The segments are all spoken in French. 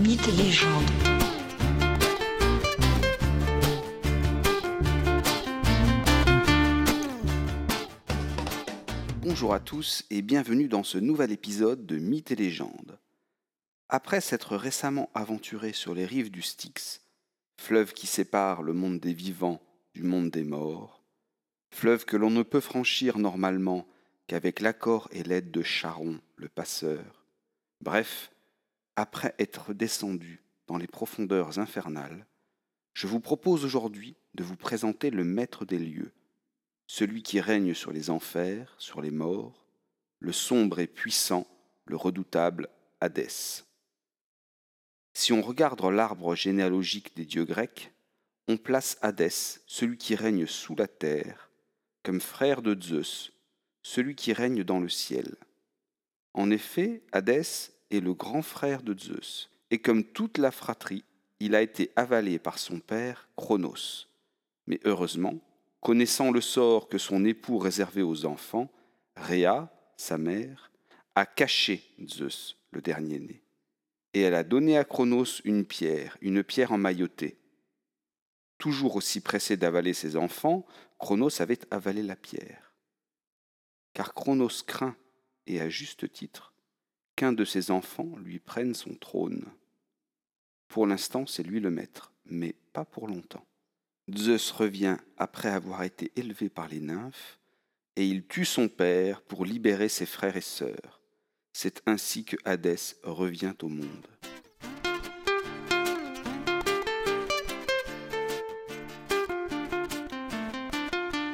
Mythes et légendes. Bonjour à tous et bienvenue dans ce nouvel épisode de Mythes et légendes. Après s'être récemment aventuré sur les rives du Styx, fleuve qui sépare le monde des vivants du monde des morts, fleuve que l'on ne peut franchir normalement qu'avec l'accord et l'aide de Charon, le passeur, bref, après être descendu dans les profondeurs infernales, je vous propose aujourd'hui de vous présenter le maître des lieux, celui qui règne sur les enfers, sur les morts, le sombre et puissant, le redoutable Hadès. Si on regarde l'arbre généalogique des dieux grecs, on place Hadès, celui qui règne sous la terre, comme frère de Zeus, celui qui règne dans le ciel. En effet, Hadès est le grand frère de Zeus, et comme toute la fratrie, il a été avalé par son père Chronos. Mais heureusement, connaissant le sort que son époux réservait aux enfants, Rhea, sa mère, a caché Zeus, le dernier-né. Et elle a donné à Chronos une pierre, une pierre emmaillotée. Toujours aussi pressé d'avaler ses enfants, Chronos avait avalé la pierre. Car Chronos craint, et à juste titre, qu'un de ses enfants lui prenne son trône. Pour l'instant, c'est lui le maître, mais pas pour longtemps. Zeus revient après avoir été élevé par les nymphes, et il tue son père pour libérer ses frères et sœurs. C'est ainsi que Hadès revient au monde.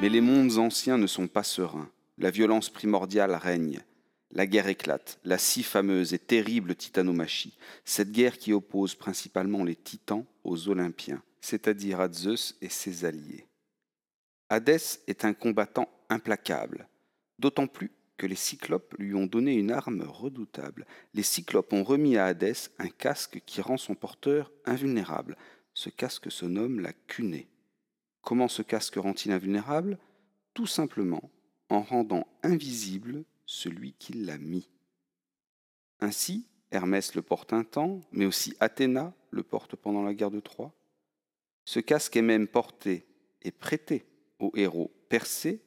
Mais les mondes anciens ne sont pas sereins. La violence primordiale règne. La guerre éclate, la si fameuse et terrible titanomachie, cette guerre qui oppose principalement les titans aux Olympiens, c'est-à-dire à Zeus et ses alliés. Hadès est un combattant implacable, d'autant plus que les Cyclopes lui ont donné une arme redoutable. Les Cyclopes ont remis à Hadès un casque qui rend son porteur invulnérable. Ce casque se nomme la cunée. Comment ce casque rend-il invulnérable? Tout simplement en rendant invisible celui qui l'a mis. Ainsi, Hermès le porte un temps, mais aussi Athéna le porte pendant la guerre de Troie. Ce casque est même porté et prêté au héros Persée.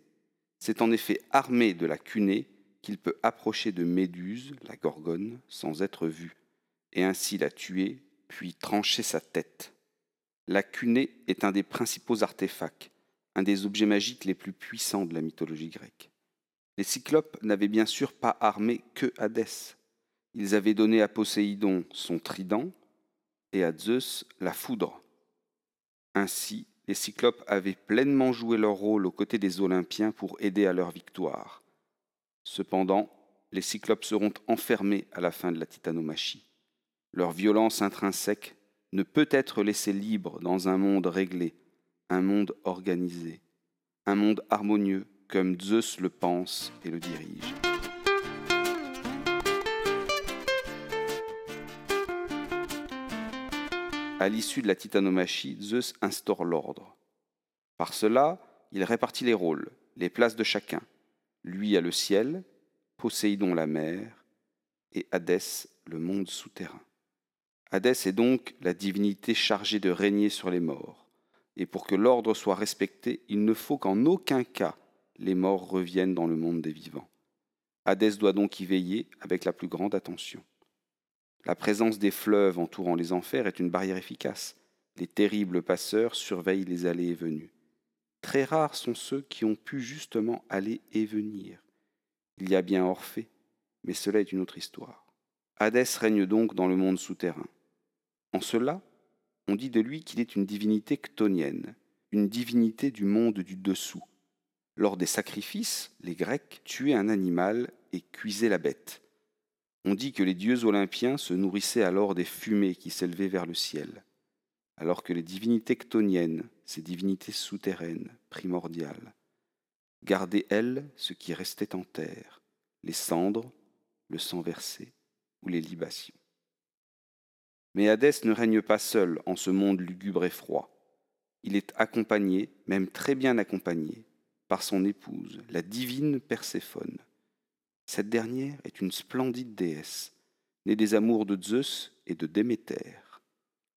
C'est en effet armé de la cunée qu'il peut approcher de Méduse, la Gorgone, sans être vu, et ainsi la tuer, puis trancher sa tête. La cunée est un des principaux artefacts, un des objets magiques les plus puissants de la mythologie grecque. Les Cyclopes n'avaient bien sûr pas armé que Hadès. Ils avaient donné à Poséidon son trident et à Zeus la foudre. Ainsi, les Cyclopes avaient pleinement joué leur rôle aux côtés des Olympiens pour aider à leur victoire. Cependant, les Cyclopes seront enfermés à la fin de la titanomachie. Leur violence intrinsèque ne peut être laissée libre dans un monde réglé, un monde organisé, un monde harmonieux comme Zeus le pense et le dirige. À l'issue de la titanomachie, Zeus instaure l'ordre. Par cela, il répartit les rôles, les places de chacun. Lui a le ciel, Poséidon la mer, et Hadès le monde souterrain. Hadès est donc la divinité chargée de régner sur les morts. Et pour que l'ordre soit respecté, il ne faut qu'en aucun cas les morts reviennent dans le monde des vivants. Hadès doit donc y veiller avec la plus grande attention. La présence des fleuves entourant les enfers est une barrière efficace. Les terribles passeurs surveillent les allées et venues. Très rares sont ceux qui ont pu justement aller et venir. Il y a bien Orphée, mais cela est une autre histoire. Hadès règne donc dans le monde souterrain. En cela, on dit de lui qu'il est une divinité ctonienne, une divinité du monde du dessous. Lors des sacrifices, les Grecs tuaient un animal et cuisaient la bête. On dit que les dieux olympiens se nourrissaient alors des fumées qui s'élevaient vers le ciel, alors que les divinités ctoniennes, ces divinités souterraines, primordiales, gardaient, elles, ce qui restait en terre, les cendres, le sang versé ou les libations. Mais Hadès ne règne pas seul en ce monde lugubre et froid. Il est accompagné, même très bien accompagné, par son épouse, la divine Perséphone. Cette dernière est une splendide déesse, né des amours de Zeus et de Déméter.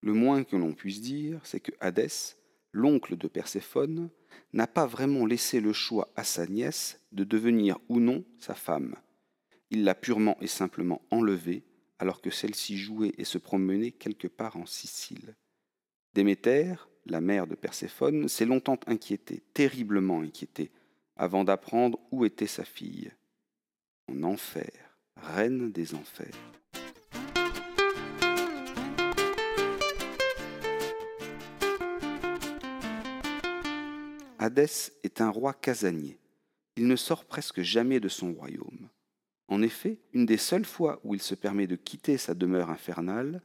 Le moins que l'on puisse dire, c'est que Hadès, l'oncle de Perséphone, n'a pas vraiment laissé le choix à sa nièce de devenir ou non sa femme. Il l'a purement et simplement enlevée alors que celle-ci jouait et se promenait quelque part en Sicile. Déméter, la mère de Perséphone, s'est longtemps inquiétée, terriblement inquiétée, avant d'apprendre où était sa fille. En enfer, reine des enfers. Hadès est un roi casanier. Il ne sort presque jamais de son royaume. En effet, une des seules fois où il se permet de quitter sa demeure infernale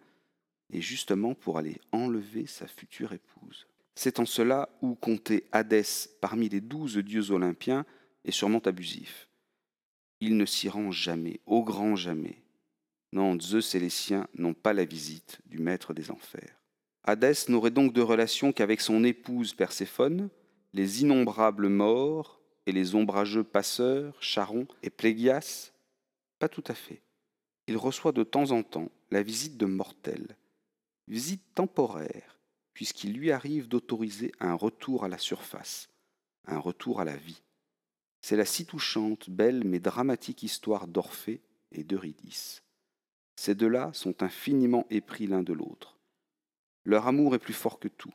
est justement pour aller enlever sa future épouse. C'est en cela où compter Hadès parmi les douze dieux olympiens est sûrement abusif. Il ne s'y rend jamais, au grand jamais. Non, Zeus et les siens n'ont pas la visite du maître des enfers. Hadès n'aurait donc de relation qu'avec son épouse Perséphone, les innombrables morts et les ombrageux passeurs, Charon et Plégias Pas tout à fait. Il reçoit de temps en temps la visite de mortels, visite temporaire, puisqu'il lui arrive d'autoriser un retour à la surface, un retour à la vie. C'est la si touchante, belle mais dramatique histoire d'Orphée et d'Eurydice. Ces deux-là sont infiniment épris l'un de l'autre. Leur amour est plus fort que tout.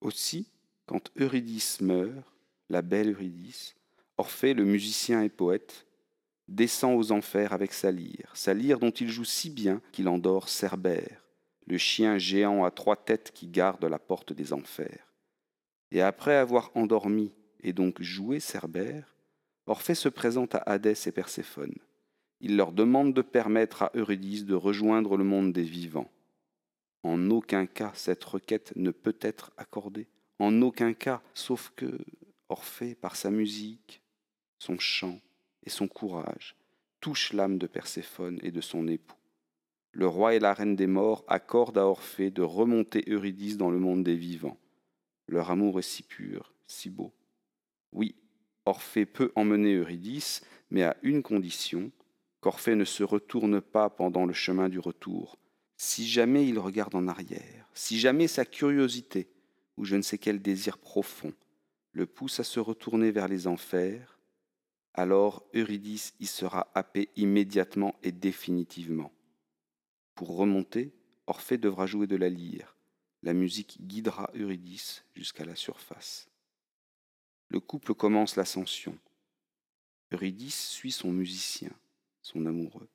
Aussi, quand Eurydice meurt, la belle Eurydice, Orphée, le musicien et poète, descend aux enfers avec sa lyre, sa lyre dont il joue si bien qu'il endort Cerbère, le chien géant à trois têtes qui garde la porte des enfers. Et après avoir endormi et donc joué Cerbère, Orphée se présente à Hadès et Perséphone. Il leur demande de permettre à Eurydice de rejoindre le monde des vivants. En aucun cas cette requête ne peut être accordée. En aucun cas, sauf que Orphée, par sa musique, son chant et son courage, touche l'âme de Perséphone et de son époux. Le roi et la reine des morts accordent à Orphée de remonter Eurydice dans le monde des vivants. Leur amour est si pur, si beau. Oui, Orphée peut emmener Eurydice, mais à une condition, qu'Orphée ne se retourne pas pendant le chemin du retour. Si jamais il regarde en arrière, si jamais sa curiosité, ou je ne sais quel désir profond le pousse à se retourner vers les enfers, alors Eurydice y sera happé immédiatement et définitivement. Pour remonter, Orphée devra jouer de la lyre. La musique guidera Eurydice jusqu'à la surface. Le couple commence l'ascension. Eurydice suit son musicien, son amoureux.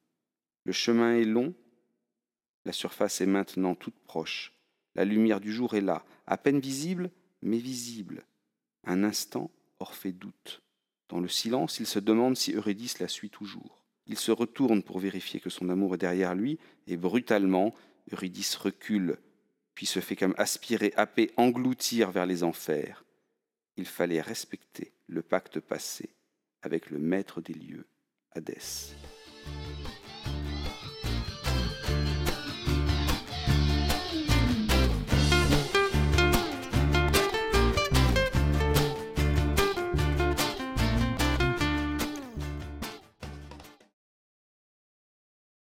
Le chemin est long, la surface est maintenant toute proche. La lumière du jour est là, à peine visible, mais visible. Un instant, Orphée doute. Dans le silence, il se demande si Eurydice la suit toujours. Il se retourne pour vérifier que son amour est derrière lui, et brutalement, Eurydice recule, puis se fait comme aspirer, happer, engloutir vers les enfers. Il fallait respecter le pacte passé avec le maître des lieux, Hadès.